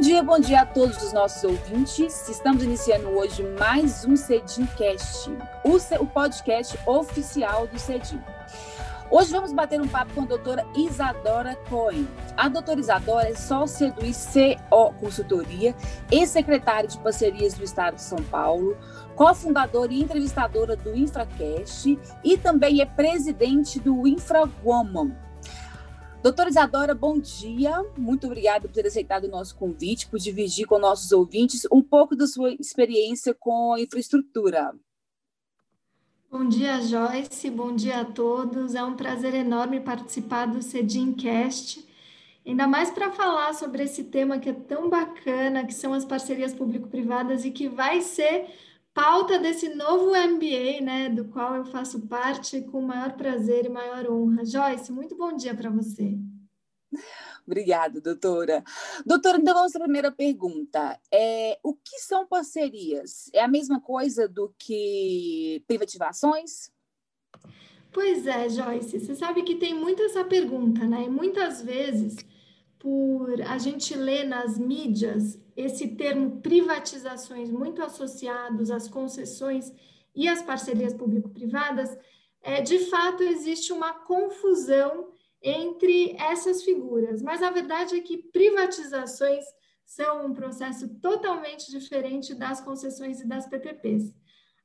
Bom dia, bom dia a todos os nossos ouvintes. Estamos iniciando hoje mais um Cedimcast, o podcast oficial do Cedim. Hoje vamos bater um papo com a doutora Isadora Cohen. A doutora Isadora é sócia do ICO Consultoria e secretária de parcerias do Estado de São Paulo, cofundadora e entrevistadora do InfraCast e também é presidente do InfraWoman. Doutora Isadora, bom dia. Muito obrigada por ter aceitado o nosso convite, por dividir com nossos ouvintes um pouco da sua experiência com infraestrutura. Bom dia, Joyce. Bom dia a todos. É um prazer enorme participar do Cedimcast, ainda mais para falar sobre esse tema que é tão bacana, que são as parcerias público-privadas e que vai ser pauta desse novo MBA, né, do qual eu faço parte com maior prazer e maior honra. Joyce, muito bom dia para você. Obrigada, doutora. Doutora, então vamos à primeira pergunta. É, o que são parcerias? É a mesma coisa do que privatizações? Pois é, Joyce. Você sabe que tem muito essa pergunta, né? E muitas vezes, por a gente ler nas mídias esse termo privatizações muito associados às concessões e às parcerias público-privadas, é, de fato existe uma confusão entre essas figuras. Mas a verdade é que privatizações são um processo totalmente diferente das concessões e das PPPs.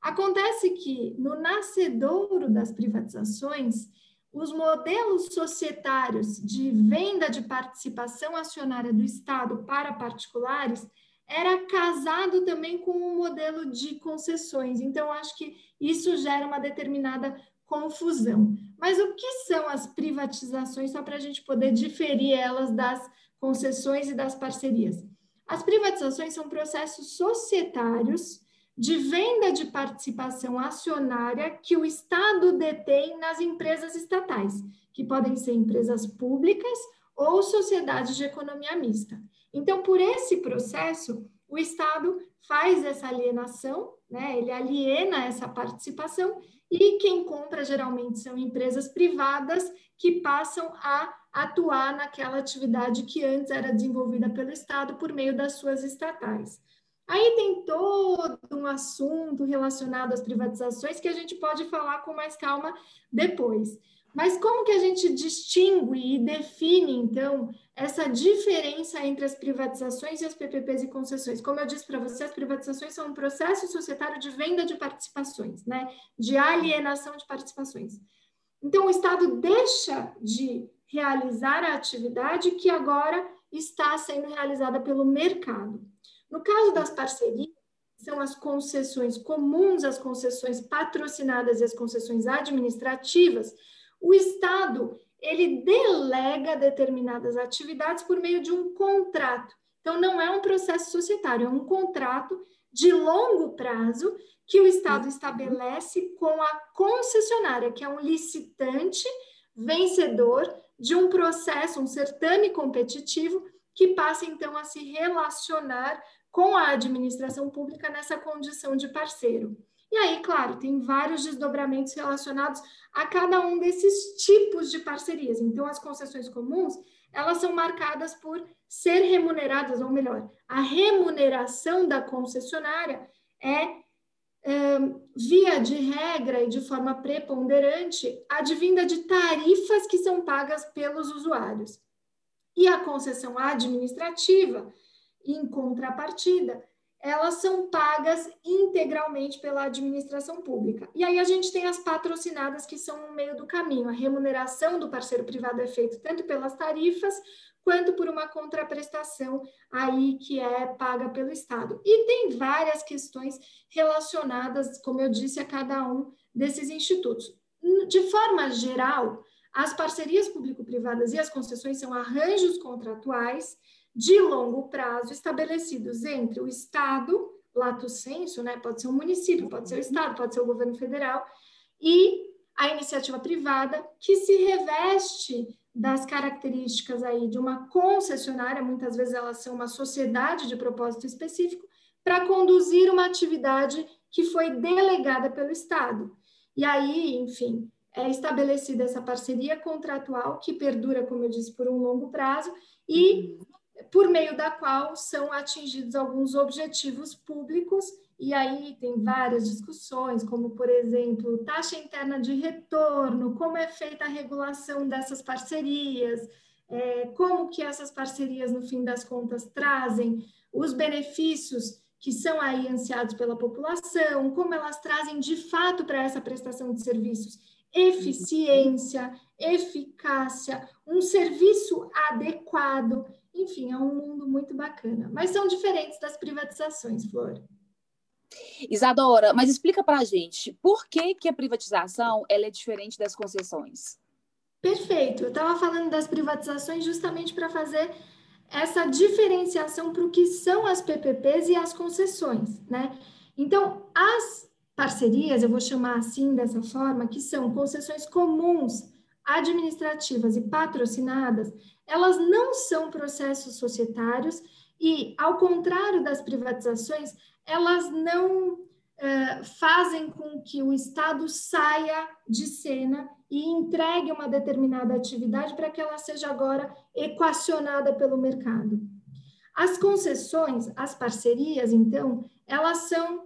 Acontece que no nascedouro das privatizações, os modelos societários de venda de participação acionária do Estado para particulares era casado também com um modelo de concessões. Então, acho que isso gera uma determinada confusão. Mas o que são as privatizações, só para a gente poder diferir elas das concessões e das parcerias? As privatizações são processos societários de venda de participação acionária que o Estado detém nas empresas estatais, que podem ser empresas públicas ou sociedades de economia mista. Então, por esse processo, o Estado faz essa alienação, né? ele aliena essa participação e quem compra geralmente são empresas privadas que passam a atuar naquela atividade que antes era desenvolvida pelo Estado por meio das suas estatais. Aí tem todo um assunto relacionado às privatizações que a gente pode falar com mais calma depois. Mas como que a gente distingue e define, então, essa diferença entre as privatizações e as PPPs e concessões? Como eu disse para você, as privatizações são um processo societário de venda de participações, né? de alienação de participações. Então, o Estado deixa de realizar a atividade que agora está sendo realizada pelo mercado. No caso das parcerias, são as concessões comuns, as concessões patrocinadas e as concessões administrativas, o Estado ele delega determinadas atividades por meio de um contrato. Então, não é um processo societário, é um contrato de longo prazo que o Estado estabelece com a concessionária, que é um licitante vencedor de um processo, um certame competitivo, que passa então a se relacionar com a administração pública nessa condição de parceiro. E aí, claro, tem vários desdobramentos relacionados a cada um desses tipos de parcerias. Então, as concessões comuns, elas são marcadas por ser remuneradas, ou melhor, a remuneração da concessionária é, via de regra e de forma preponderante, advinda de tarifas que são pagas pelos usuários. E a concessão administrativa, em contrapartida, elas são pagas integralmente pela administração pública. E aí a gente tem as patrocinadas, que são no meio do caminho. A remuneração do parceiro privado é feita tanto pelas tarifas quanto por uma contraprestação aí que é paga pelo Estado. E tem várias questões relacionadas, como eu disse, a cada um desses institutos. De forma geral, as parcerias público-privadas e as concessões são arranjos contratuais de longo prazo estabelecidos entre o Estado, lato senso, né, pode ser um município, pode ser o Estado, pode ser o governo federal, e a iniciativa privada, que se reveste das características aí de uma concessionária, muitas vezes elas são uma sociedade de propósito específico, para conduzir uma atividade que foi delegada pelo Estado. E aí, enfim, é estabelecida essa parceria contratual que perdura, como eu disse, por um longo prazo e por meio da qual são atingidos alguns objetivos públicos, e aí tem várias discussões, como, por exemplo, taxa interna de retorno, como é feita a regulação dessas parcerias, é, como que essas parcerias, no fim das contas, trazem os benefícios que são aí ansiados pela população, como elas trazem de fato para essa prestação de serviços eficiência, eficácia, um serviço adequado. Enfim, é um mundo muito bacana. Mas são diferentes das privatizações, Flor. Isadora, mas explica para a gente por que, que a privatização ela é diferente das concessões? Perfeito. Eu estava falando das privatizações justamente para fazer essa diferenciação para o que são as PPPs e as concessões, né? Então, as parcerias, eu vou chamar assim dessa forma, que são concessões comuns, administrativas e patrocinadas, elas não são processos societários e, ao contrário das privatizações, elas não eh, fazem com que o Estado saia de cena e entregue uma determinada atividade para que ela seja agora equacionada pelo mercado. As concessões, as parcerias, então, elas são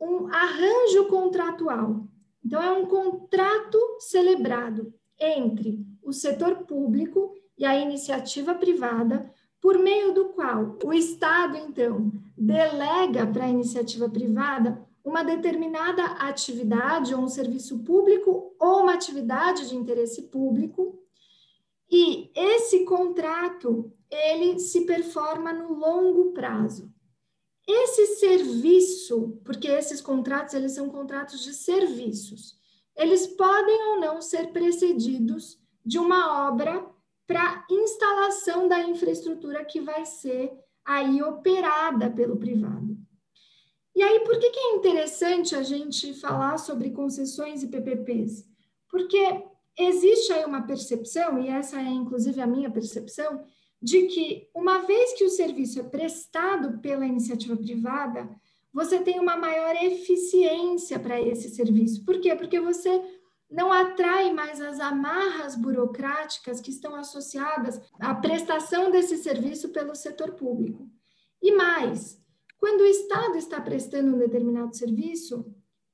um arranjo contratual. Então, é um contrato celebrado entre o setor público e a iniciativa privada, por meio do qual o Estado, então, delega para a iniciativa privada uma determinada atividade ou um serviço público ou uma atividade de interesse público, e esse contrato ele se performa no longo prazo. Esse serviço, porque esses contratos eles são contratos de serviços, eles podem ou não ser precedidos de uma obra para instalação da infraestrutura que vai ser aí operada pelo privado. E aí, por que, que é interessante a gente falar sobre concessões e PPPs? Porque existe aí uma percepção, e essa é inclusive a minha percepção, de que uma vez que o serviço é prestado pela iniciativa privada, você tem uma maior eficiência para esse serviço. Por quê? Porque você não atrai mais as amarras burocráticas que estão associadas à prestação desse serviço pelo setor público. E mais, quando o Estado está prestando um determinado serviço,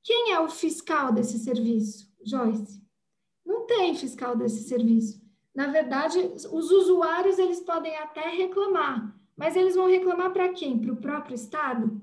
quem é o fiscal desse serviço, Joyce? Não tem fiscal desse serviço. Na verdade, os usuários eles podem até reclamar, mas eles vão reclamar para quem? Para o próprio Estado?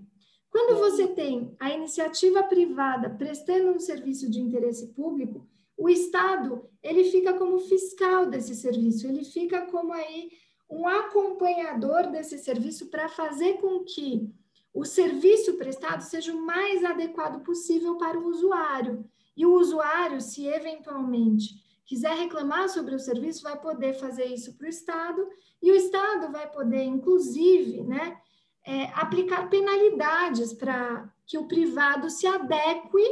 Quando você tem a iniciativa privada prestando um serviço de interesse público, o Estado ele fica como fiscal desse serviço, ele fica como aí um acompanhador desse serviço para fazer com que o serviço prestado seja o mais adequado possível para o usuário. E o usuário, se eventualmente quiser reclamar sobre o serviço, vai poder fazer isso para o Estado, e o Estado vai poder, inclusive, né, é, aplicar penalidades para que o privado se adeque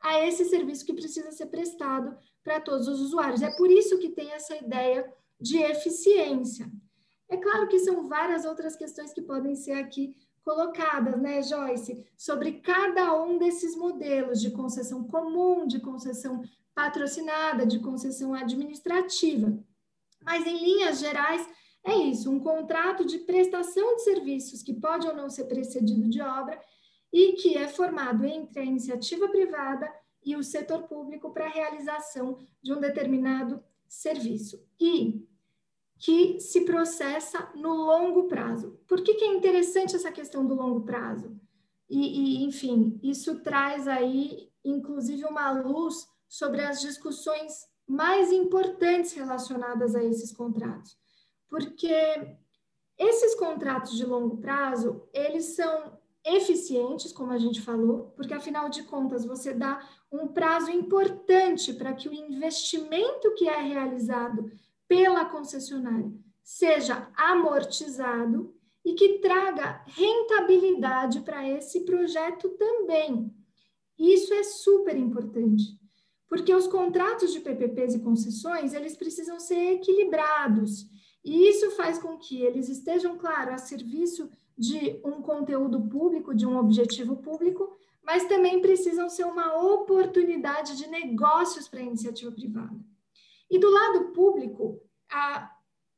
a esse serviço que precisa ser prestado para todos os usuários. É por isso que tem essa ideia de eficiência. É claro que são várias outras questões que podem ser aqui colocadas, né, Joyce, sobre cada um desses modelos de concessão comum, de concessão patrocinada, de concessão administrativa. Mas, em linhas gerais, é isso: um contrato de prestação de serviços que pode ou não ser precedido de obra e que é formado entre a iniciativa privada e o setor público para a realização de um determinado serviço. E que se processa no longo prazo. Por que, que é interessante essa questão do longo prazo? E, e, enfim, isso traz aí, inclusive, uma luz sobre as discussões mais importantes relacionadas a esses contratos. Porque esses contratos de longo prazo, eles são eficientes, como a gente falou, porque afinal de contas você dá um prazo importante para que o investimento que é realizado pela concessionária seja amortizado e que traga rentabilidade para esse projeto também. Isso é super importante porque os contratos de PPPs e concessões, eles precisam ser equilibrados, e isso faz com que eles estejam, claro, a serviço de um conteúdo público, de um objetivo público, mas também precisam ser uma oportunidade de negócios para a iniciativa privada. E do lado público, a,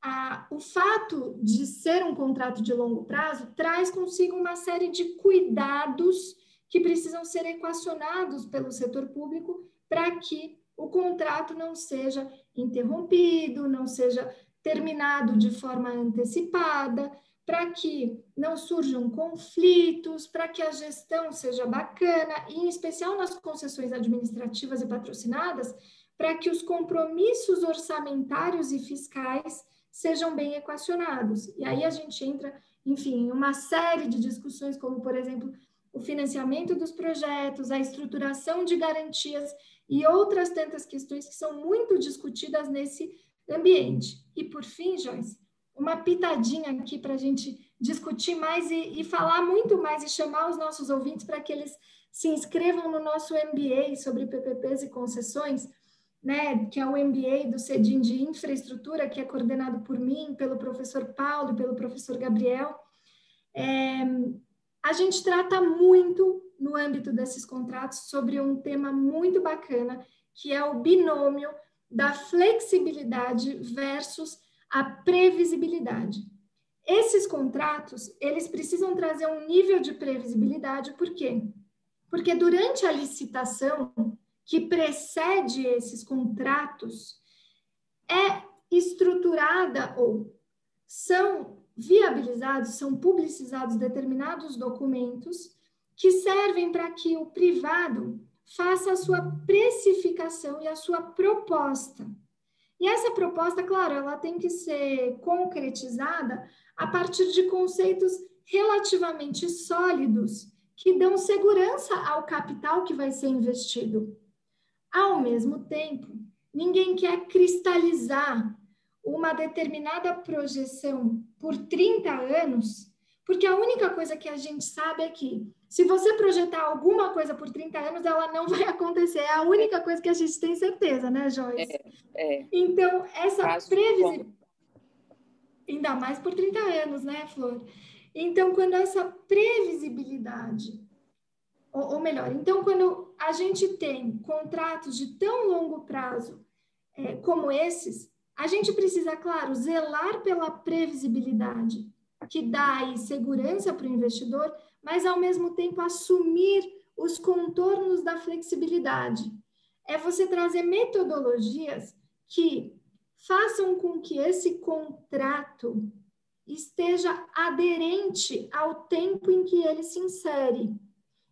a, o fato de ser um contrato de longo prazo traz consigo uma série de cuidados que precisam ser equacionados pelo setor público para que o contrato não seja interrompido, não seja terminado de forma antecipada, para que não surjam conflitos, para que a gestão seja bacana, e em especial nas concessões administrativas e patrocinadas, para que os compromissos orçamentários e fiscais sejam bem equacionados. E aí a gente entra, enfim, em uma série de discussões, como, por exemplo, o financiamento dos projetos, a estruturação de garantias e outras tantas questões que são muito discutidas nesse ambiente. E, por fim, Joyce, uma pitadinha aqui para a gente discutir mais e, e, falar muito mais e chamar os nossos ouvintes para que eles se inscrevam no nosso MBA sobre PPPs e concessões, né, que é o MBA do CEDIM de Infraestrutura, que é coordenado por mim, pelo professor Paulo pelo professor Gabriel. É, a gente trata muito no âmbito desses contratos sobre um tema muito bacana, que é o binômio da flexibilidade versus a previsibilidade. Esses contratos, eles precisam trazer um nível de previsibilidade, por quê? Porque durante a licitação que precede esses contratos, é estruturada ou são viabilizados, são publicizados determinados documentos que servem para que o privado faça a sua precificação e a sua proposta. E essa proposta, claro, ela tem que ser concretizada a partir de conceitos relativamente sólidos que dão segurança ao capital que vai ser investido. Ao mesmo tempo, ninguém quer cristalizar uma determinada projeção por 30 anos, porque a única coisa que a gente sabe é que se você projetar alguma coisa por 30 anos, ela não vai acontecer. É a única coisa que a gente tem certeza, né, Joyce? É, é. Então, essa previsibilidade. Ainda mais por 30 anos, né, Flor? Então, quando essa previsibilidade, ou, ou melhor, então, quando a gente tem contratos de tão longo prazo é, como esses, a gente precisa, claro, zelar pela previsibilidade, que dá aí segurança para o investidor, mas ao mesmo tempo assumir os contornos da flexibilidade. É você trazer metodologias que façam com que esse contrato esteja aderente ao tempo em que ele se insere.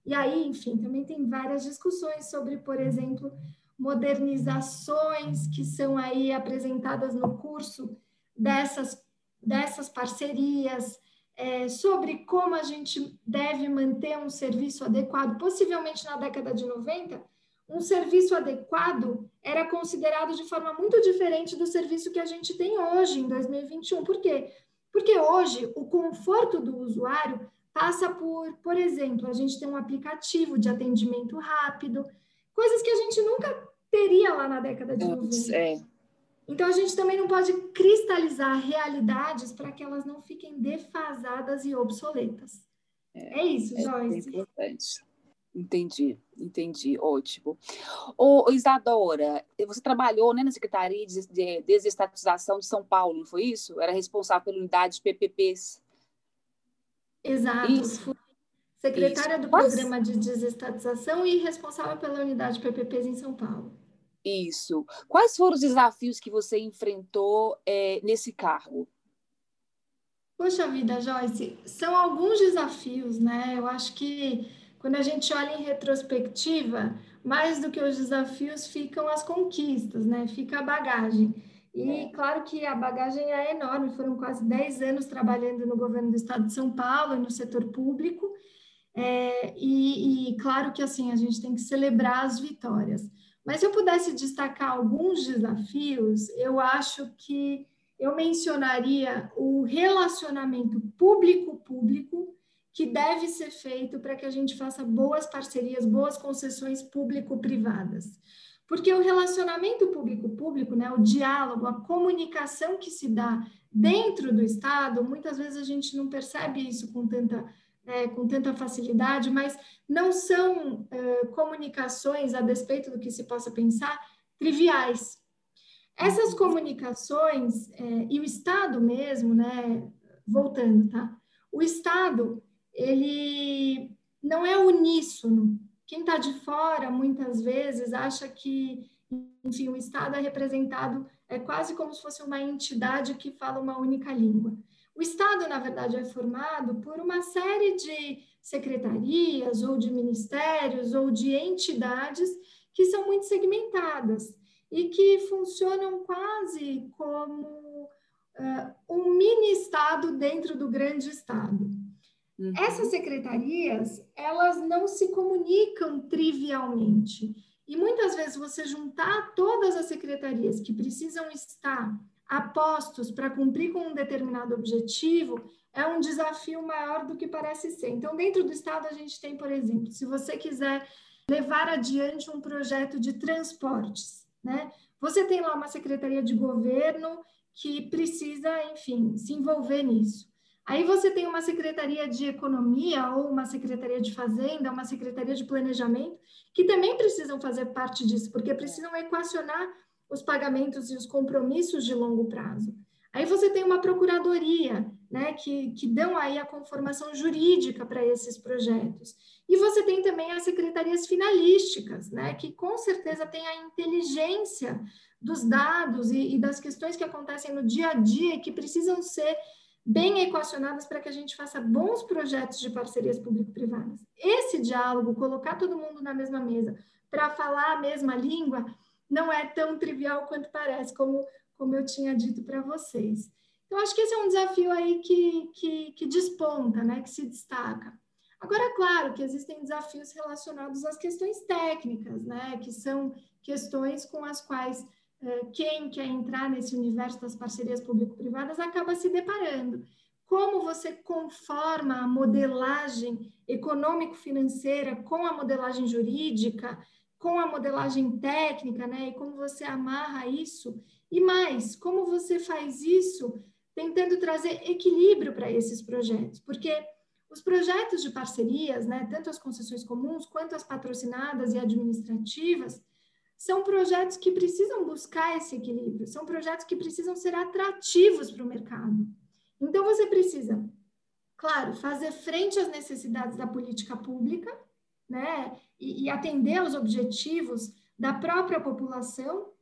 E aí, enfim, também tem várias discussões sobre, por exemplo, modernizações que são aí apresentadas no curso dessas, dessas parcerias, é, sobre como a gente deve manter um serviço adequado. Possivelmente na década de 90, um serviço adequado era considerado de forma muito diferente do serviço que a gente tem hoje, em 2021. Por quê? Porque hoje o conforto do usuário passa por, por exemplo, a gente tem um aplicativo de atendimento rápido, coisas que a gente nunca teria lá na década de 90. É. Então, a gente também não pode cristalizar realidades para que elas não fiquem defasadas e obsoletas. É, é isso, é Joyce. É importante. Entendi, entendi, ótimo. Ô, Isadora, você trabalhou né, na Secretaria de Desestatização de São Paulo, não foi isso? Era responsável pela unidade de PPPs. Exato, isso. fui secretária isso. do Programa de Desestatização e responsável pela unidade de PPPs em São Paulo. Isso. Quais foram os desafios que você enfrentou é, nesse cargo? Poxa vida, Joyce, são alguns desafios, né? Eu acho que quando a gente olha em retrospectiva, mais do que os desafios ficam as conquistas, né? Fica a bagagem. E é. claro que a bagagem é enorme, foram quase 10 anos trabalhando no governo do estado de São Paulo e no setor público. É, e, e claro que assim a gente tem que celebrar as vitórias. Mas se eu pudesse destacar alguns desafios, eu acho que eu mencionaria o relacionamento público-público que deve ser feito para que a gente faça boas parcerias, boas concessões público-privadas. Porque o relacionamento público-público, né, o diálogo, a comunicação que se dá dentro do Estado, muitas vezes a gente não percebe isso com tanta é, com tanta facilidade, mas não são é, comunicações, a despeito do que se possa pensar, triviais. Essas comunicações é, e o Estado mesmo, né? Voltando, tá? O Estado, ele não é uníssono. Quem está de fora, muitas vezes, acha que, enfim, o Estado é representado, é quase como se fosse uma entidade que fala uma única língua. O Estado, na verdade, é formado por uma série de secretarias ou de ministérios ou de entidades que são muito segmentadas e que funcionam quase como uh, um mini estado dentro do grande estado. Uhum. Essas secretarias, elas não se comunicam trivialmente. E muitas vezes você juntar todas as secretarias que precisam estar apostos para cumprir com um determinado objetivo é um desafio maior do que parece ser. Então, dentro do Estado, a gente tem, por exemplo, se você quiser levar adiante um projeto de transportes, né? Você tem lá uma secretaria de governo que precisa, enfim, se envolver nisso. Aí você tem uma secretaria de economia ou uma secretaria de fazenda, uma secretaria de planejamento, que também precisam fazer parte disso, porque precisam equacionar os pagamentos e os compromissos de longo prazo. Aí você tem uma procuradoria, né, que, que dão aí a conformação jurídica para esses projetos. E você tem também as secretarias finalísticas, né, que com certeza tem a inteligência dos dados e, e das questões que acontecem no dia a dia e que precisam ser bem equacionadas para que a gente faça bons projetos de parcerias público-privadas. Esse diálogo, colocar todo mundo na mesma mesa para falar a mesma língua, não é tão trivial quanto parece, como como eu tinha dito para vocês. Então, acho que esse é um desafio aí que, que, que desponta, né, que se destaca. Agora, claro que existem desafios relacionados às questões técnicas, né, que são questões com as quais eh, quem quer entrar nesse universo das parcerias público-privadas acaba se deparando. Como você conforma a modelagem econômico-financeira com a modelagem jurídica, com a modelagem técnica, né, e como você amarra isso e mais, como você faz isso tentando trazer equilíbrio para esses projetos? Porque os projetos de parcerias, né, tanto as concessões comuns quanto as patrocinadas e administrativas, são projetos que precisam buscar esse equilíbrio, são projetos que precisam ser atrativos para o mercado. Então, você precisa, claro, fazer frente às necessidades da política pública, né, e, e atender aos objetivos da própria população,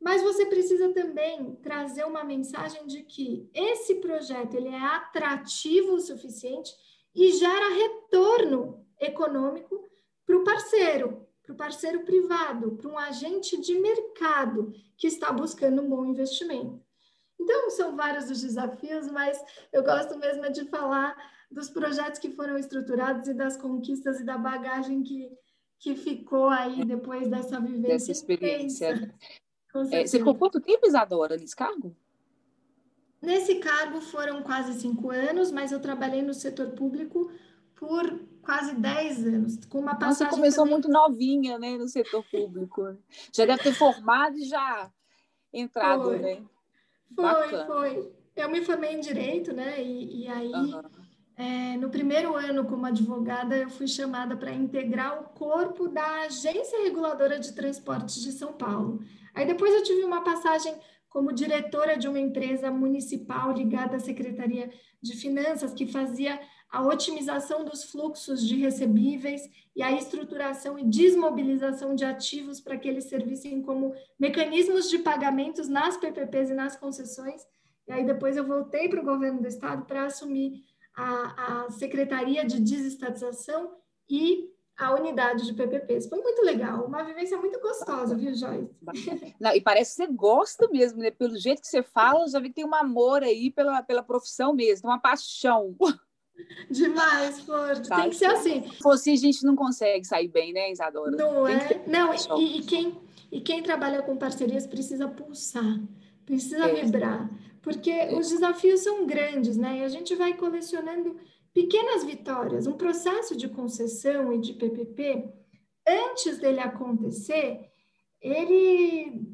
mas você precisa também trazer uma mensagem de que esse projeto ele é atrativo o suficiente e gera retorno econômico para o parceiro, para o parceiro privado, para um agente de mercado que está buscando um bom investimento. Então, são vários os desafios, mas eu gosto mesmo de falar dos projetos que foram estruturados e das conquistas e da bagagem que, que ficou aí depois dessa vivência. Dessa experiência. É, você ficou quanto tempo, Isadora, nesse cargo? Nesse cargo foram quase cinco anos, mas eu trabalhei no setor público por quase dez anos, com uma passagem... Você começou também... muito novinha, né, no setor público. Já deve ter formado e já entrado, foi. né? Foi, Bacana. foi. Eu me formei em Direito, né, e, e aí... Uhum. É, no primeiro ano como advogada, eu fui chamada para integrar o corpo da Agência Reguladora de Transportes de São Paulo. Aí depois eu tive uma passagem como diretora de uma empresa municipal ligada à Secretaria de Finanças, que fazia a otimização dos fluxos de recebíveis e a estruturação e desmobilização de ativos para que eles servissem como mecanismos de pagamentos nas PPPs e nas concessões. E aí depois eu voltei para o governo do estado para assumir a, a Secretaria de Desestatização e a unidade de PPPs. Foi muito legal, uma vivência muito gostosa, viu, Joyce? Não, e parece que você gosta mesmo, né? Pelo jeito que você fala, já vi que tem um amor aí pela, pela profissão mesmo, uma paixão. Demais. Tá, tem que ser assim. Se fosse, a gente não consegue sair bem, né, Isadora? Não tem é? Não, e, e, quem, e quem trabalha com parcerias precisa pulsar, precisa é. vibrar, porque é. os desafios são grandes, né? E a gente vai colecionando pequenas vitórias, um processo de concessão e de PPP, antes dele acontecer, ele,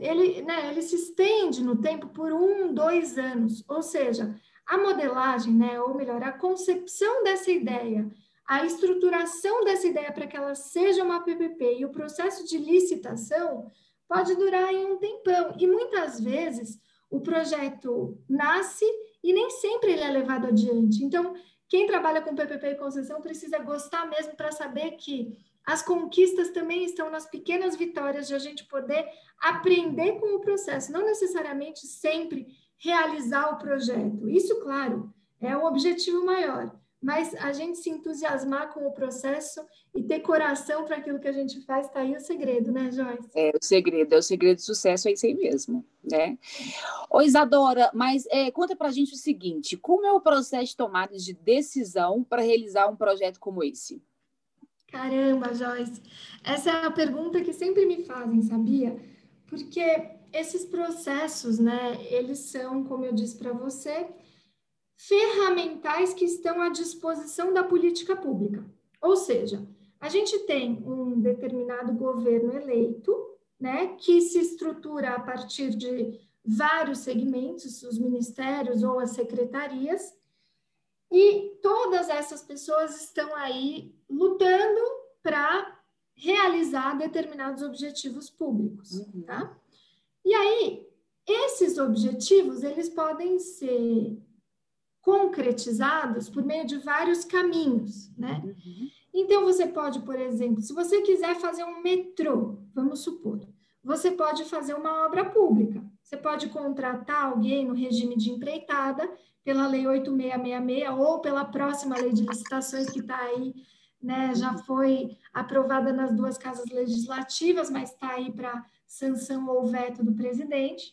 ele, né, ele se estende no tempo por um, dois anos. Ou seja, a modelagem, né, ou melhor, a concepção dessa ideia, a estruturação dessa ideia para que ela seja uma PPP e o processo de licitação pode durar em um tempão. E muitas vezes o projeto nasce e nem sempre ele é levado adiante. Então, quem trabalha com PPP e concessão precisa gostar mesmo para saber que as conquistas também estão nas pequenas vitórias de a gente poder aprender com o processo, não necessariamente sempre realizar o projeto. Isso, claro, é o objetivo maior, mas a gente se entusiasmar com o processo e ter coração para aquilo que a gente faz, está aí o segredo, né, Joyce? É, o segredo, é o segredo do sucesso, é isso aí mesmo, né? Ô, Isadora, mas é, conta para a gente o seguinte, como é o processo de tomada de decisão para realizar um projeto como esse? Caramba, Joyce, essa é a pergunta que sempre me fazem, sabia? Porque esses processos, né, eles são, como eu disse para você, ferramentais que estão à disposição da política pública. Ou seja, a gente tem um determinado governo eleito, né, que se estrutura a partir de vários segmentos, os ministérios ou as secretarias, e todas essas pessoas estão aí lutando para realizar determinados objetivos públicos, uhum. tá? E aí, esses objetivos, eles podem ser concretizados por meio de vários caminhos, né? Uhum. Então, você pode, por exemplo, se você quiser fazer um metrô, vamos supor, você pode fazer uma obra pública. Você pode contratar alguém no regime de empreitada, pela Lei 8666 ou pela próxima lei de licitações que está aí, né? Já foi aprovada nas duas casas legislativas, mas está aí para sanção ou veto do presidente.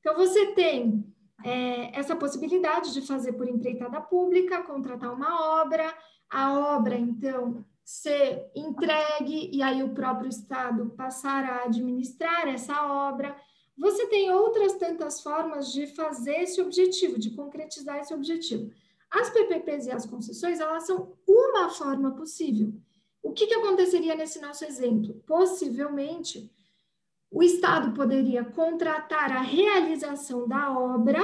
Então, você tem é, essa possibilidade de fazer por empreitada pública, contratar uma obra, a obra, então, ser entregue e aí o próprio Estado passar a administrar essa obra. Você tem outras tantas formas de fazer esse objetivo, de concretizar esse objetivo. As PPPs e as concessões, elas são uma forma possível. O que, que aconteceria nesse nosso exemplo? Possivelmente, o Estado poderia contratar a realização da obra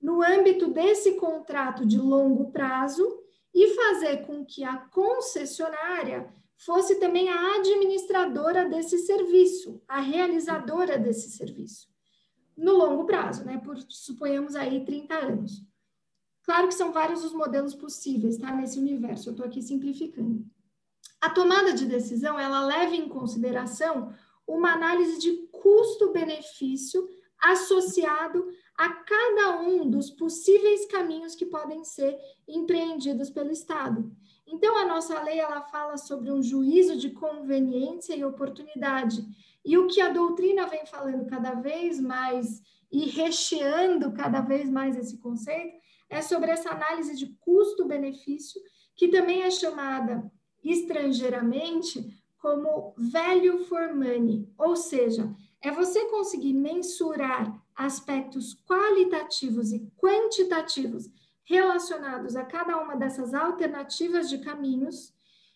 no âmbito desse contrato de longo prazo e fazer com que a concessionária fosse também a administradora desse serviço, a realizadora desse serviço, no longo prazo, né? Por suponhamos aí 30 anos. Claro que são vários os modelos possíveis, tá? Nesse universo, eu estou aqui simplificando. A tomada de decisão, ela leva em consideração uma análise de custo-benefício associado a cada um dos possíveis caminhos que podem ser empreendidos pelo Estado. Então, a nossa lei ela fala sobre um juízo de conveniência e oportunidade. E o que a doutrina vem falando cada vez mais e recheando cada vez mais esse conceito é sobre essa análise de custo-benefício, que também é chamada estrangeiramente como value for money, ou seja, é você conseguir mensurar aspectos qualitativos e quantitativos relacionados a cada uma dessas alternativas de caminhos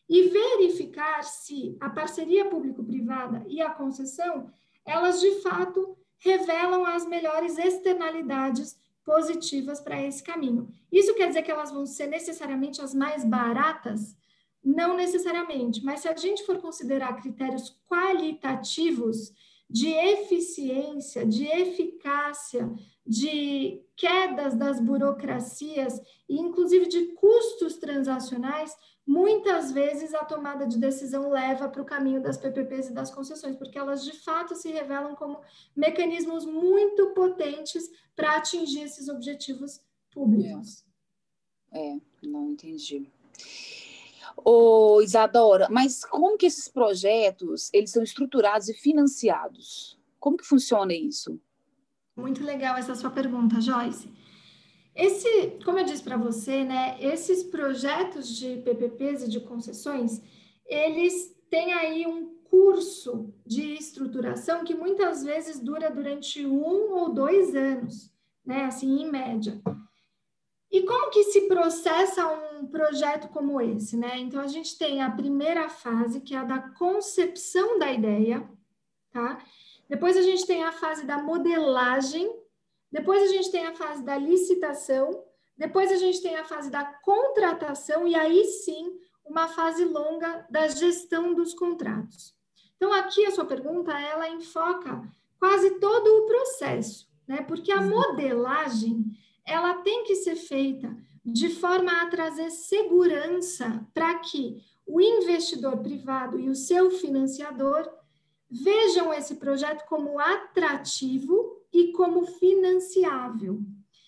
e verificar se a parceria público-privada e a concessão, elas de fato revelam as melhores externalidades positivas para esse caminho. Isso quer dizer que elas vão ser necessariamente as mais baratas? Não necessariamente, mas se a gente for considerar critérios qualitativos de eficiência, de eficácia, de quedas das burocracias e inclusive de custos transacionais, muitas vezes a tomada de decisão leva para o caminho das PPPs e das concessões, porque elas de fato se revelam como mecanismos muito potentes para atingir esses objetivos públicos. É, é não entendi. Ô, Isadora, mas como que esses projetos eles são estruturados e financiados? Como que funciona isso? Muito legal essa sua pergunta, Joyce. Esse, como eu disse para você, né, esses projetos de PPPs e de concessões, eles têm aí um curso de estruturação que muitas vezes dura durante um ou dois anos, né, assim, em média. E como que se processa um projeto como esse, né? Então, a gente tem a primeira fase, que é a da concepção da ideia, tá? Depois a gente tem a fase da modelagem, depois a gente tem a fase da licitação, depois a gente tem a fase da contratação e aí sim uma fase longa da gestão dos contratos. Então, aqui a sua pergunta, ela enfoca quase todo o processo, né? Porque a modelagem, ela tem que ser feita de forma a trazer segurança para que o investidor privado e o seu financiador vejam esse projeto como atrativo e como financiável.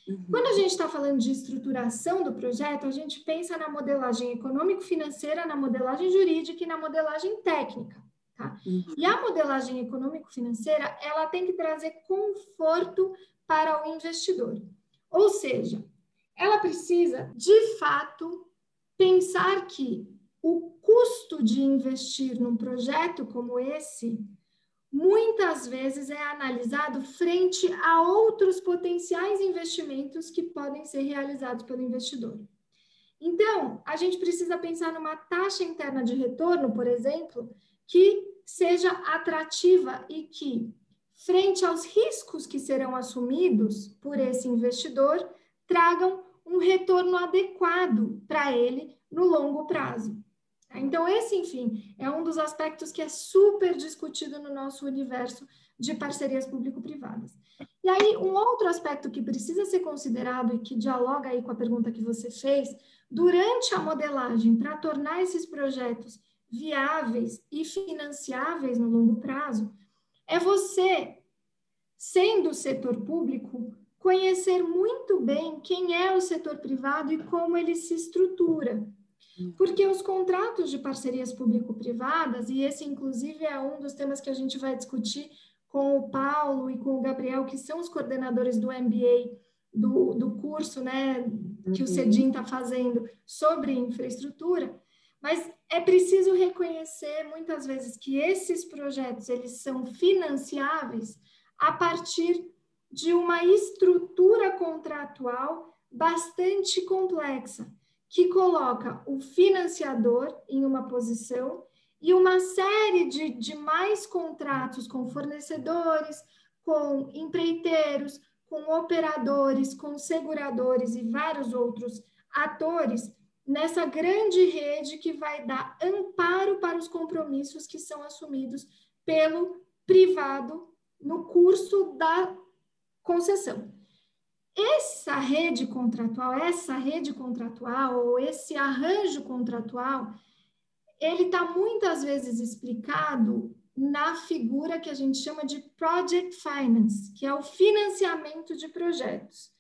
Uhum. Quando a gente está falando de estruturação do projeto, a gente pensa na modelagem econômico-financeira, na modelagem jurídica e na modelagem técnica. Tá? Uhum. E a modelagem econômico-financeira, ela tem que trazer conforto para o investidor. Ou seja, ela precisa, de fato, pensar que o custo de investir num projeto como esse muitas vezes é analisado frente a outros potenciais investimentos que podem ser realizados pelo investidor. Então, a gente precisa pensar numa taxa interna de retorno, por exemplo, que seja atrativa e que, frente aos riscos que serão assumidos por esse investidor, tragam um retorno adequado para ele no longo prazo. Então, esse, enfim, é um dos aspectos que é super discutido no nosso universo de parcerias público-privadas. E aí, um outro aspecto que precisa ser considerado e que dialoga aí com a pergunta que você fez, durante a modelagem, para tornar esses projetos viáveis e financiáveis no longo prazo, é você, sendo o setor público, conhecer muito bem quem é o setor privado e como ele se estrutura. Porque os contratos de parcerias público-privadas, e esse inclusive é um dos temas que a gente vai discutir com o Paulo e com o Gabriel, que são os coordenadores do MBA, do, do curso né, que uhum. o CEDIM está fazendo sobre infraestrutura, mas é preciso reconhecer muitas vezes que esses projetos eles são financiáveis a partir de uma estrutura contratual bastante complexa que coloca o financiador em uma posição e uma série de, de mais contratos com fornecedores, com empreiteiros, com operadores, com seguradores e vários outros atores nessa grande rede que vai dar amparo para os compromissos que são assumidos pelo privado no curso da concessão. Essa rede contratual, essa rede contratual ou esse arranjo contratual, ele está muitas vezes explicado na figura que a gente chama de project finance, que é o financiamento de projetos.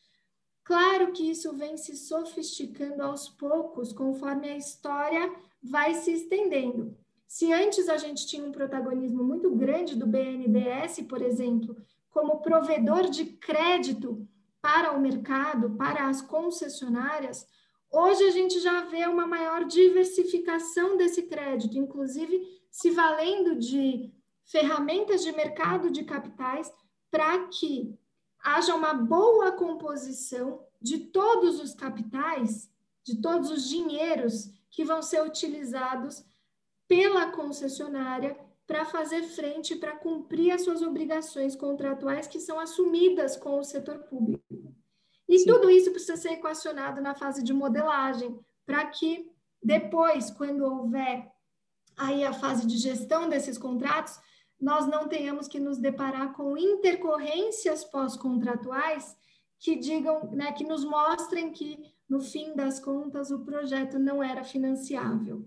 Claro que isso vem se sofisticando aos poucos, conforme a história vai se estendendo. Se antes a gente tinha um protagonismo muito grande do BNDES, por exemplo, como provedor de crédito para o mercado, para as concessionárias, hoje a gente já vê uma maior diversificação desse crédito, inclusive se valendo de ferramentas de mercado de capitais para que haja uma boa composição de todos os capitais, de todos os dinheiros que vão ser utilizados pela concessionária para fazer frente, para cumprir as suas obrigações contratuais que são assumidas com o setor público. E Sim. tudo isso precisa ser equacionado na fase de modelagem, para que depois, quando houver aí a fase de gestão desses contratos, nós não tenhamos que nos deparar com intercorrências pós-contratuais que digam, né, que nos mostrem que no fim das contas o projeto não era financiável.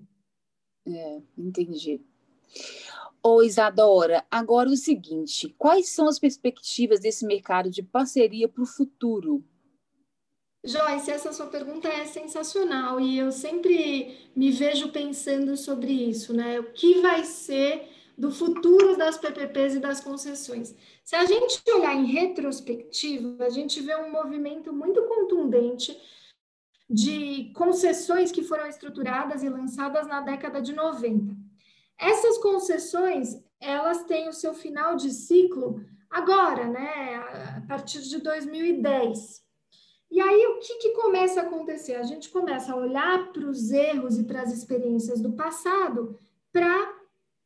É, entendi. Ô Isadora, agora o seguinte: quais são as perspectivas desse mercado de parceria para o futuro? Joyce, essa sua pergunta é sensacional e eu sempre me vejo pensando sobre isso, né? O que vai ser do futuro das PPPs e das concessões? Se a gente olhar em retrospectiva, a gente vê um movimento muito contundente de concessões que foram estruturadas e lançadas na década de 90. Essas concessões, elas têm o seu final de ciclo agora, né, a partir de 2010. E aí, o que, que começa a acontecer? A gente começa a olhar para os erros e para as experiências do passado para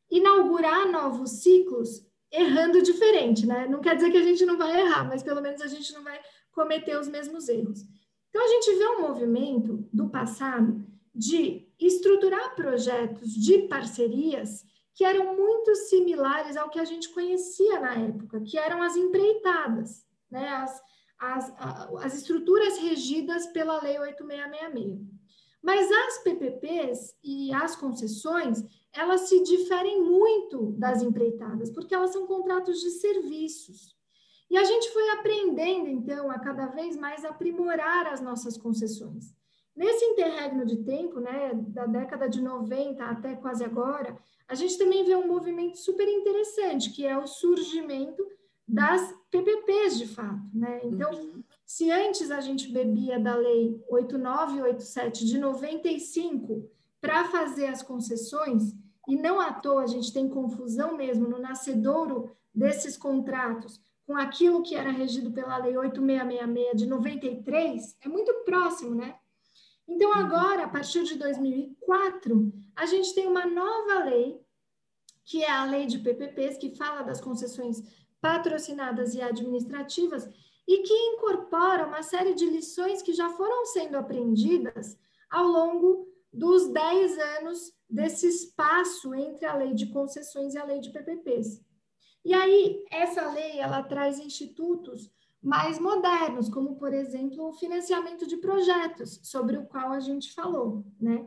inaugurar novos ciclos errando diferente, né? Não quer dizer que a gente não vai errar, mas pelo menos a gente não vai cometer os mesmos erros. Então, a gente vê um movimento do passado de estruturar projetos de parcerias que eram muito similares ao que a gente conhecia na época, que eram as empreitadas, né? as, as, as estruturas regidas pela Lei 8666. Mas as PPPs e as concessões, elas se diferem muito das empreitadas, porque elas são contratos de serviços. E a gente foi aprendendo, então, a cada vez mais aprimorar as nossas concessões. Nesse interregno de tempo, né, da década de 90 até quase agora, a gente também vê um movimento super interessante, que é o surgimento das PPPs de fato, né? Então, uhum. se antes a gente bebia da lei 8987 de 95 para fazer as concessões, e não à toa a gente tem confusão mesmo no nascedouro desses contratos com aquilo que era regido pela lei 8666 de 93, é muito próximo, né? Então, agora, a partir de 2004, a gente tem uma nova lei, que é a lei de PPPs, que fala das concessões patrocinadas e administrativas, e que incorpora uma série de lições que já foram sendo aprendidas ao longo dos 10 anos desse espaço entre a lei de concessões e a lei de PPPs. E aí, essa lei, ela traz institutos mais modernos, como, por exemplo, o financiamento de projetos, sobre o qual a gente falou, né?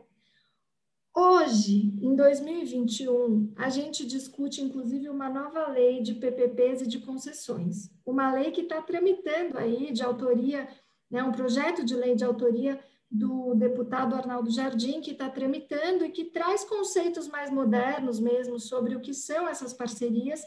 Hoje, em 2021, a gente discute, inclusive, uma nova lei de PPPs e de concessões. Uma lei que está tramitando aí, de autoria, né, um projeto de lei de autoria do deputado Arnaldo Jardim, que está tramitando e que traz conceitos mais modernos mesmo sobre o que são essas parcerias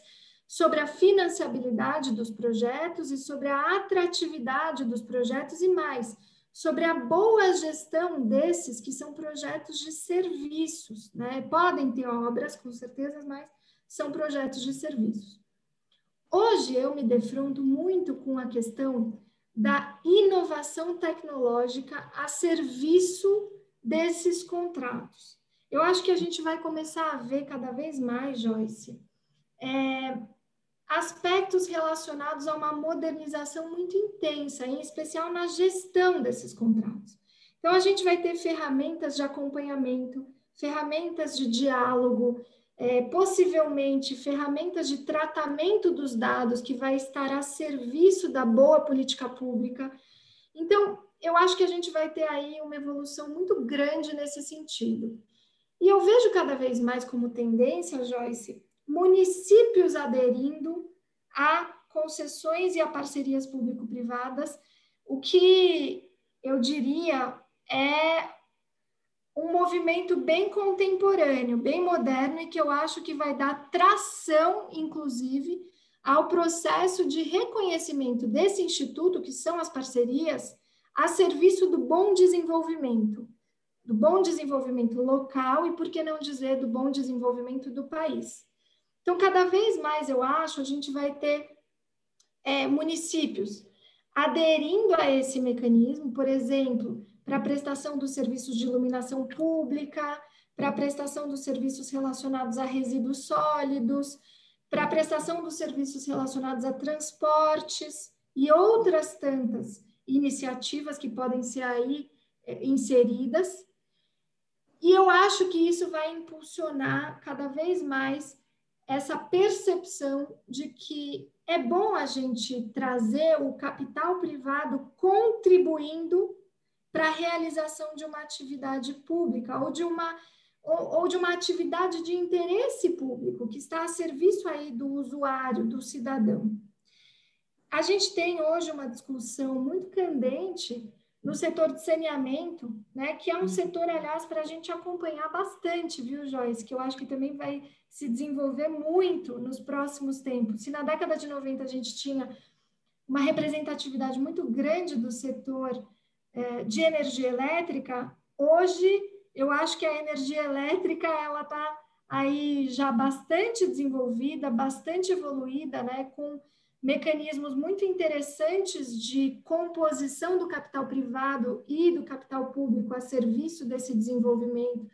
sobre a financiabilidade dos projetos e sobre a atratividade dos projetos e mais, sobre a boa gestão desses que são projetos de serviços, né? Podem ter obras, com certeza, mas são projetos de serviços. Hoje eu me defronto muito com a questão da inovação tecnológica a serviço desses contratos. Eu acho que a gente vai começar a ver cada vez mais, Joyce, é, aspectos relacionados a uma modernização muito intensa, em especial na gestão desses contratos. Então, a gente vai ter ferramentas de acompanhamento, ferramentas de diálogo, é, possivelmente ferramentas de tratamento dos dados que vai estar a serviço da boa política pública. Então, eu acho que a gente vai ter aí uma evolução muito grande nesse sentido. E eu vejo cada vez mais como tendência, Joyce, municípios aderindo a concessões e a parcerias público-privadas, o que eu diria é um movimento bem contemporâneo, bem moderno e que eu acho que vai dar tração, inclusive, ao processo de reconhecimento desse instituto, que são as parcerias, a serviço do bom desenvolvimento, do bom desenvolvimento local e, por que não dizer, do bom desenvolvimento do país. Então, cada vez mais, eu acho, a gente vai ter é, municípios aderindo a esse mecanismo, por exemplo, para a prestação dos serviços de iluminação pública, para a prestação dos serviços relacionados a resíduos sólidos, para a prestação dos serviços relacionados a transportes e outras tantas iniciativas que podem ser aí é, inseridas. E eu acho que isso vai impulsionar cada vez mais essa percepção de que é bom a gente trazer o capital privado contribuindo para a realização de uma atividade pública ou de uma ou, ou, de uma atividade de interesse público que está a serviço aí do usuário, do cidadão. A gente tem hoje uma discussão muito candente no setor de saneamento, né, que é um setor, aliás, para a gente acompanhar bastante, viu, Joyce, que eu acho que também vai se desenvolver muito nos próximos tempos. Se na década de 90 a gente tinha uma representatividade muito grande do setor de energia elétrica, hoje eu acho que a energia elétrica ela está aí já bastante desenvolvida, bastante evoluída, né, com mecanismos muito interessantes de composição do capital privado e do capital público a serviço desse desenvolvimento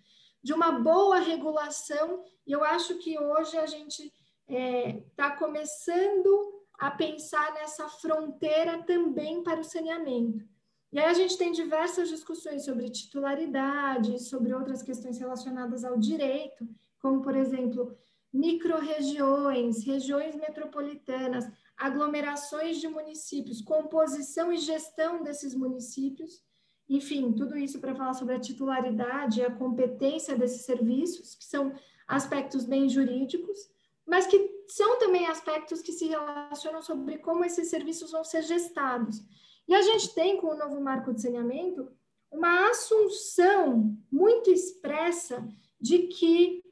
de uma boa regulação, e eu acho que hoje a gente está é, tá começando a pensar nessa fronteira também para o saneamento. E aí a gente tem diversas discussões sobre titularidade, sobre outras questões relacionadas ao direito, como, por exemplo, microrregiões, regiões metropolitanas, aglomerações de municípios, composição e gestão desses municípios, enfim, tudo isso para falar sobre a titularidade e a competência desses serviços, que são aspectos bem jurídicos, mas que são também aspectos que se relacionam sobre como esses serviços vão ser gestados. E a gente tem, com o novo marco de saneamento, uma assunção muito expressa de que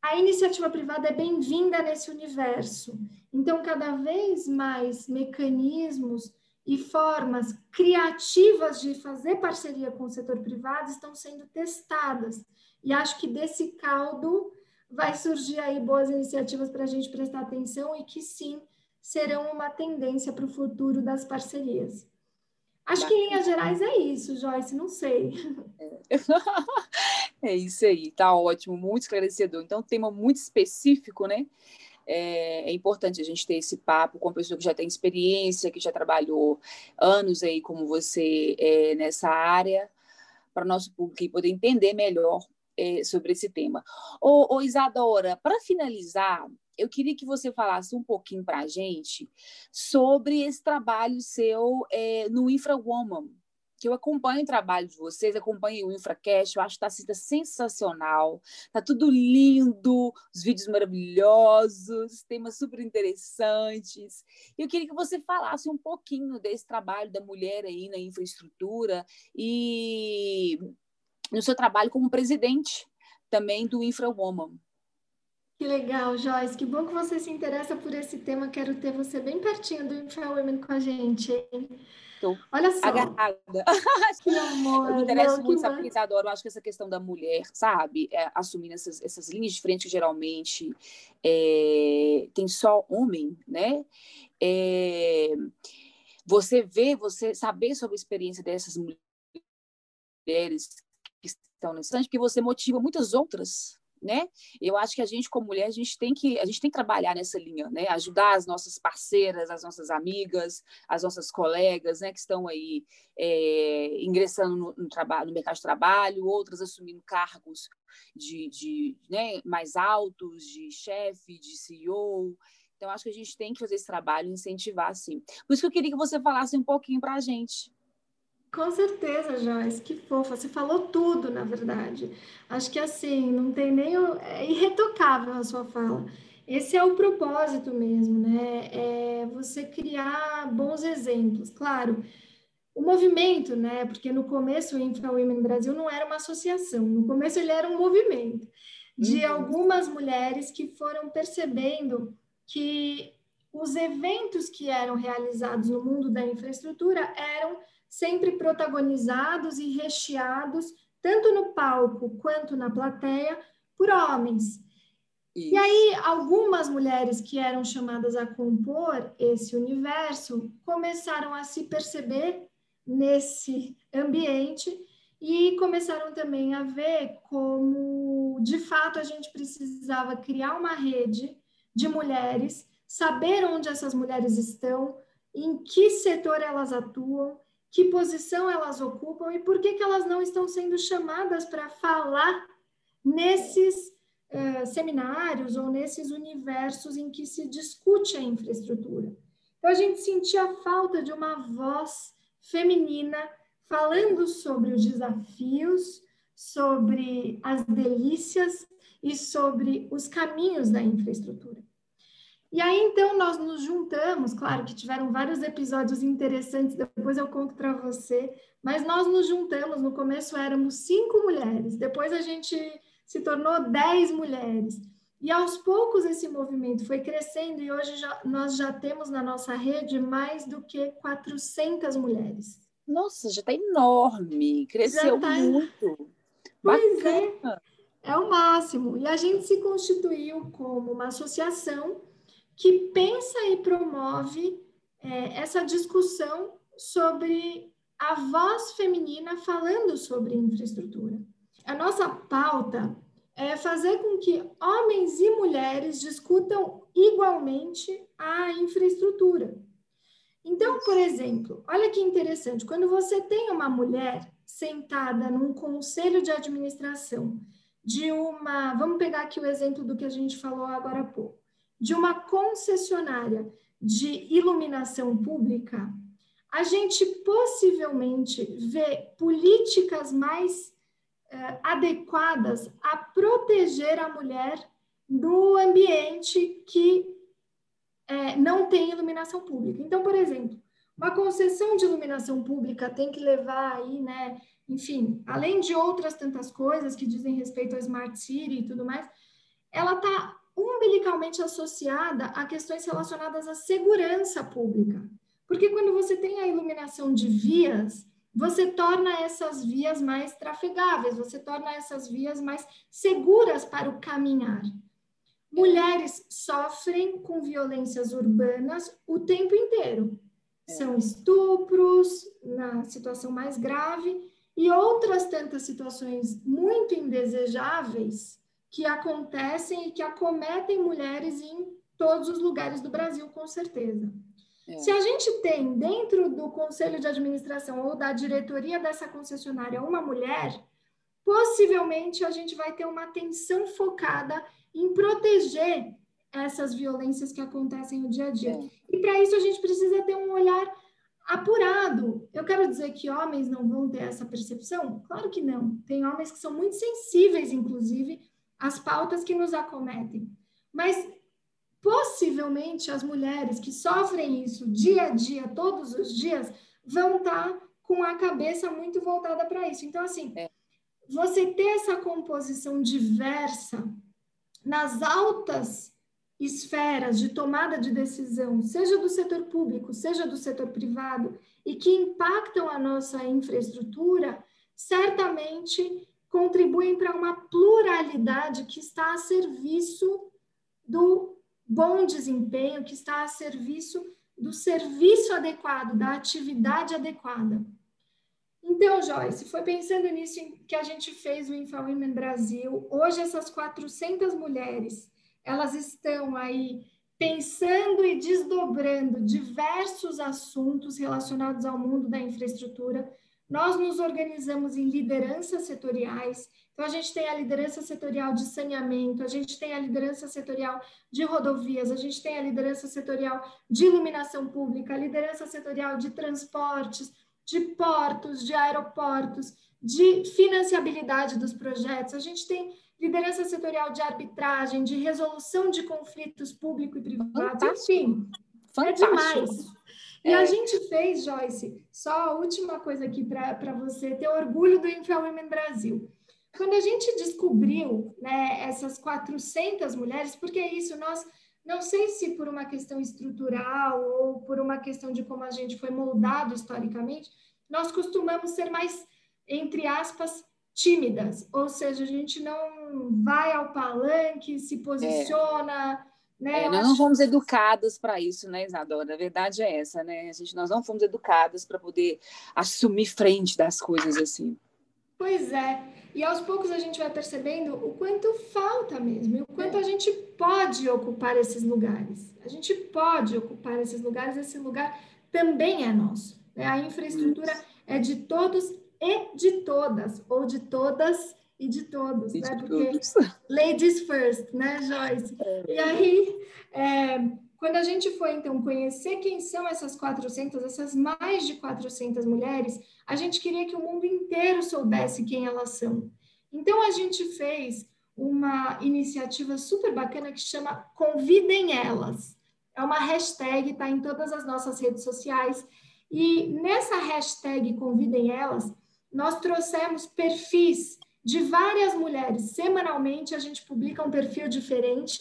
a iniciativa privada é bem-vinda nesse universo. Então, cada vez mais mecanismos e formas criativas de fazer parceria com o setor privado estão sendo testadas. E acho que desse caldo vai surgir aí boas iniciativas para a gente prestar atenção e que sim serão uma tendência para o futuro das parcerias. Acho que em linhas gerais é isso, Joyce, não sei. É isso aí, tá ótimo, muito esclarecedor. Então, tema muito específico, né? É, é, importante a gente ter esse papo com pessoa que já tem experiência, que já trabalhou anos aí como você é, nessa área, para o nosso público poder entender melhor é, sobre esse tema. Ô, ô Isadora, para finalizar, eu queria que você falasse um pouquinho para a gente sobre esse trabalho seu é, no InfraWoman, que eu acompanho o trabalho de vocês, acompanho o InfraCast, eu acho que está sensacional, está tudo lindo, os vídeos maravilhosos, temas super interessantes. Eu queria que você falasse um pouquinho desse trabalho da mulher aí na infraestrutura e no seu trabalho como presidente também do InfraWoman. Que legal, Joyce. Que bom que você se interessa por esse tema. Quero ter você bem pertinho do InfraWomen com a gente, hein? Tô Olha só. Agarrada. que amor. Eu me interesso muito, sabe, porque adoro. Eu acho que essa questão da mulher, sabe? É, assumindo essas, essas linhas de frente que geralmente é, tem só homem, né? É, você vê, você saber sobre a experiência dessas mulheres que estão nesse instante, porque você motiva muitas outras né? Eu acho que a gente, como mulher, a gente tem que, a gente tem que trabalhar nessa linha, né? Ajudar as nossas parceiras, as nossas amigas, as nossas colegas, né? Que estão aí é, ingressando no, no, no mercado de trabalho, outras assumindo cargos de, de né, mais altos, de chefe, de CEO. Então, acho que a gente tem que fazer esse trabalho, incentivar, sim. Por isso que eu queria que você falasse um pouquinho para a gente com certeza, Joyce, que fofa. Você falou tudo, na verdade. Acho que assim, não tem nem. O... É irretocável a sua fala. Esse é o propósito mesmo, né? É você criar bons exemplos. Claro, o movimento, né? Porque no começo o Infra Women Brasil não era uma associação, no começo ele era um movimento de uhum. algumas mulheres que foram percebendo que os eventos que eram realizados no mundo da infraestrutura eram sempre protagonizados e recheados, tanto no palco quanto na plateia, por homens. E aí, algumas mulheres que eram chamadas a compor esse universo começaram a se perceber nesse ambiente e começaram também a ver como, de fato, a gente precisava criar uma rede de mulheres, saber onde essas mulheres estão, em que setor elas atuam, que posição elas ocupam e por que, que elas não estão sendo chamadas para falar nesses uh, seminários ou nesses universos em que se discute a infraestrutura. Então, a gente sentia falta de uma voz feminina falando sobre os desafios, sobre as delícias e sobre os caminhos da infraestrutura. E aí, então, nós nos juntamos, claro que tiveram vários episódios interessantes, depois eu conto para você, mas nós nos juntamos, no começo éramos cinco mulheres, depois a gente se tornou dez mulheres. E aos poucos esse movimento foi crescendo e hoje já, nós já temos na nossa rede mais do que 400 mulheres. Nossa, já está enorme, cresceu tá... muito. Pois é, Bacana. é, é o máximo. E a gente se constituiu como uma associação que pensa e promove é, essa discussão sobre a voz feminina falando sobre infraestrutura. A nossa pauta é fazer com que homens e mulheres discutam igualmente a infraestrutura. Então, por exemplo, olha que interessante, quando você tem uma mulher sentada num conselho de administração de uma, vamos pegar aqui o exemplo do que a gente falou agora há pouco, de uma concessionária de iluminação pública, a gente possivelmente vê políticas mais eh, adequadas a proteger a mulher no ambiente que eh, não tem iluminação pública. Então, por exemplo, uma concessão de iluminação pública tem que levar aí, né, enfim, além de outras tantas coisas que dizem respeito à Smart City e tudo mais, ela está umbilicalmente associada a questões relacionadas à segurança pública. Porque quando você tem a iluminação de vias, você torna essas vias mais trafegáveis, você torna essas vias mais seguras para o caminhar. Mulheres sofrem com violências urbanas o tempo inteiro. É. São estupros, na situação mais grave, e outras tantas situações muito indesejáveis que acontecem e que acometem mulheres em todos os lugares do Brasil, com certeza. É. Se a gente tem dentro do conselho de administração ou da diretoria dessa concessionária uma mulher, possivelmente a gente vai ter uma atenção focada em proteger essas violências que acontecem no dia a dia. É. E para isso a gente precisa ter um olhar apurado. Eu quero dizer que homens não vão ter essa percepção? Claro que não. Tem homens que são muito sensíveis, inclusive, às pautas que nos acometem. Mas possivelmente as mulheres que sofrem isso dia a dia, todos os dias, vão estar tá com a cabeça muito voltada para isso. Então, assim, é. você ter essa composição diversa nas altas esferas de tomada de decisão, seja do setor público, seja do setor privado, e que impactam a nossa infraestrutura, certamente contribuem para uma pluralidade que está a serviço do bom desempenho, que está a serviço do serviço adequado, da atividade adequada. Então, Joyce, foi pensando nisso que a gente fez o InfoWomen Brasil. Hoje, essas 400 mulheres, elas estão aí pensando e desdobrando diversos assuntos relacionados ao mundo da infraestrutura, nós nos organizamos em lideranças setoriais. Então, a gente tem a liderança setorial de saneamento, a gente tem a liderança setorial de rodovias, a gente tem a liderança setorial de iluminação pública, a liderança setorial de transportes, de portos, de aeroportos, de financiabilidade dos projetos. A gente tem liderança setorial de arbitragem, de resolução de conflitos público e privado, enfim. Fantástico. É demais. E é. a gente fez, Joyce, só a última coisa aqui para você ter orgulho do InfoWomen Brasil. Quando a gente descobriu né, essas 400 mulheres, porque é isso, nós, não sei se por uma questão estrutural ou por uma questão de como a gente foi moldado historicamente, nós costumamos ser mais, entre aspas, tímidas, ou seja, a gente não vai ao palanque, se posiciona, é né? É, nós não fomos educados para isso, né, Isadora? A verdade é essa, né? A gente, nós não fomos educados para poder assumir frente das coisas assim. Pois é. E aos poucos a gente vai percebendo o quanto falta mesmo, e o quanto a gente pode ocupar esses lugares. A gente pode ocupar esses lugares, esse lugar também é nosso. Né? A infraestrutura é de todos e de todas, ou de todas e de todos, e né? De Porque todos. ladies first, né, Joyce? É. E aí, é, quando a gente foi, então, conhecer quem são essas 400, essas mais de 400 mulheres, a gente queria que o mundo inteiro soubesse quem elas são. Então, a gente fez uma iniciativa super bacana que chama Convidem Elas. É uma hashtag, está em todas as nossas redes sociais. E nessa hashtag Convidem Elas, nós trouxemos perfis de várias mulheres. Semanalmente a gente publica um perfil diferente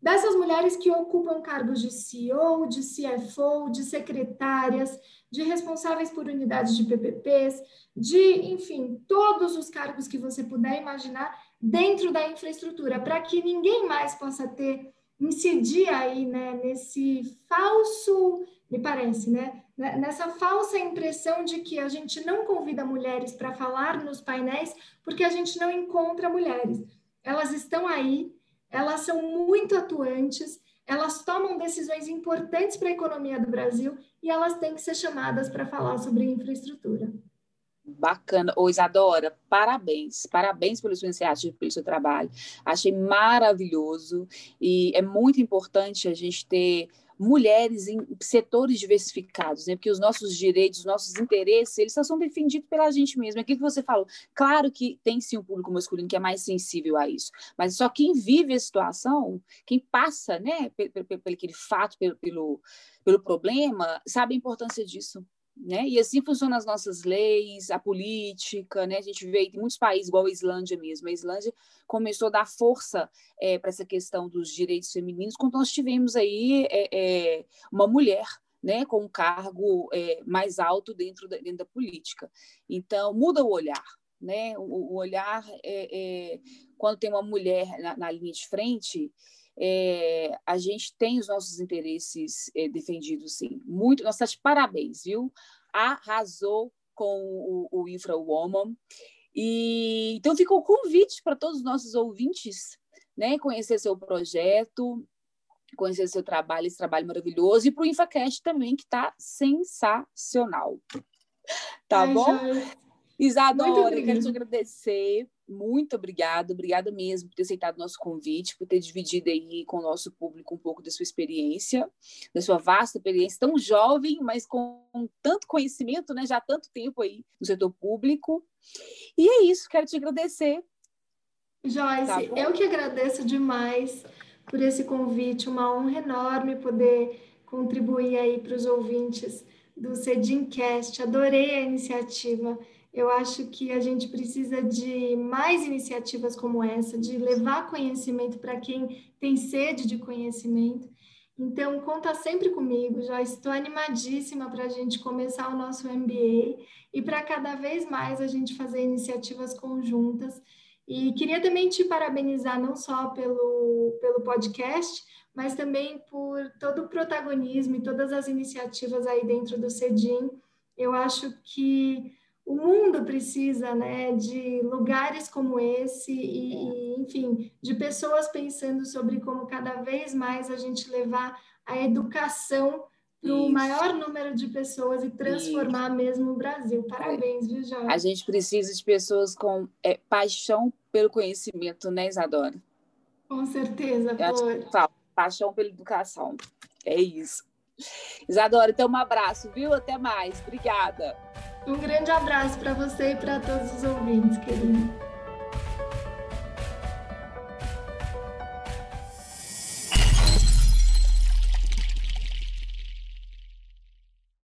dessas mulheres que ocupam cargos de CEO, de CFO, de secretárias, de responsáveis por unidades de PPPs, de, enfim, todos os cargos que você puder imaginar dentro da infraestrutura, para que ninguém mais possa ter incidir aí, né, nesse falso, me parece, né, nessa falsa impressão de que a gente não convida mulheres para falar nos painéis porque a gente não encontra mulheres. Elas estão aí, elas são muito atuantes, elas tomam decisões importantes para a economia do Brasil e elas têm que ser chamadas para falar sobre infraestrutura. Bacana. Ô, Isadora, parabéns. Parabéns pela sua iniciativa, pelo seu trabalho. Achei maravilhoso e é muito importante a gente ter mulheres em setores diversificados, né? Porque os nossos direitos, os nossos interesses, eles só são defendidos pela gente mesma. Aquilo que você falou, claro que tem sim um público masculino que é mais sensível a isso, mas só quem vive a situação, quem passa, né, pelo, pelo, pelo fato, pelo, pelo, pelo problema, sabe a importância disso. Né? E assim funcionam as nossas leis, a política, né? A gente vê em muitos países, igual a Islândia mesmo. A Islândia começou a dar força é, para essa questão dos direitos femininos quando nós tivemos aí é, é, uma mulher né, com um cargo é, mais alto dentro da, dentro da política. Então, muda o olhar. Né? O, o olhar, é, é, quando tem uma mulher na, na linha de frente, é, a gente tem os nossos interesses é, defendidos, sim. Muito, nós de parabéns, viu? Arrasou com o, o Infra Woman. E, então, fica o convite para todos os nossos ouvintes né, conhecer seu projeto, conhecer seu trabalho, esse trabalho maravilhoso, e para o InfaCast também, que está sensacional. Tá Ai, bom? Isadora, quero te agradecer muito obrigada, obrigada mesmo por ter aceitado o nosso convite, por ter dividido aí com o nosso público um pouco da sua experiência, da sua vasta experiência, tão jovem, mas com tanto conhecimento, né, já há tanto tempo aí no setor público. E é isso, quero te agradecer. Joyce, tá eu que agradeço demais por esse convite, uma honra enorme poder contribuir aí para os ouvintes do Cedimcast. Adorei a iniciativa. Eu acho que a gente precisa de mais iniciativas como essa, de levar conhecimento para quem tem sede de conhecimento. Então, conta sempre comigo, já estou animadíssima para a gente começar o nosso MBA e para cada vez mais a gente fazer iniciativas conjuntas. E queria também te parabenizar não só pelo, pelo podcast, mas também por todo o protagonismo e todas as iniciativas aí dentro do CEDIM. Eu acho que o mundo precisa né, de lugares como esse e, e, enfim, de pessoas pensando sobre como cada vez mais a gente levar a educação para o maior número de pessoas e transformar Isso. mesmo o Brasil. Parabéns, viu, Jorge? A gente precisa de pessoas com é, paixão pelo conhecimento, né, Isadora? Com certeza, por... paixão pela educação. É isso. Isadora, então um abraço, viu? Até mais. Obrigada. Um grande abraço para você e para todos os ouvintes, querido.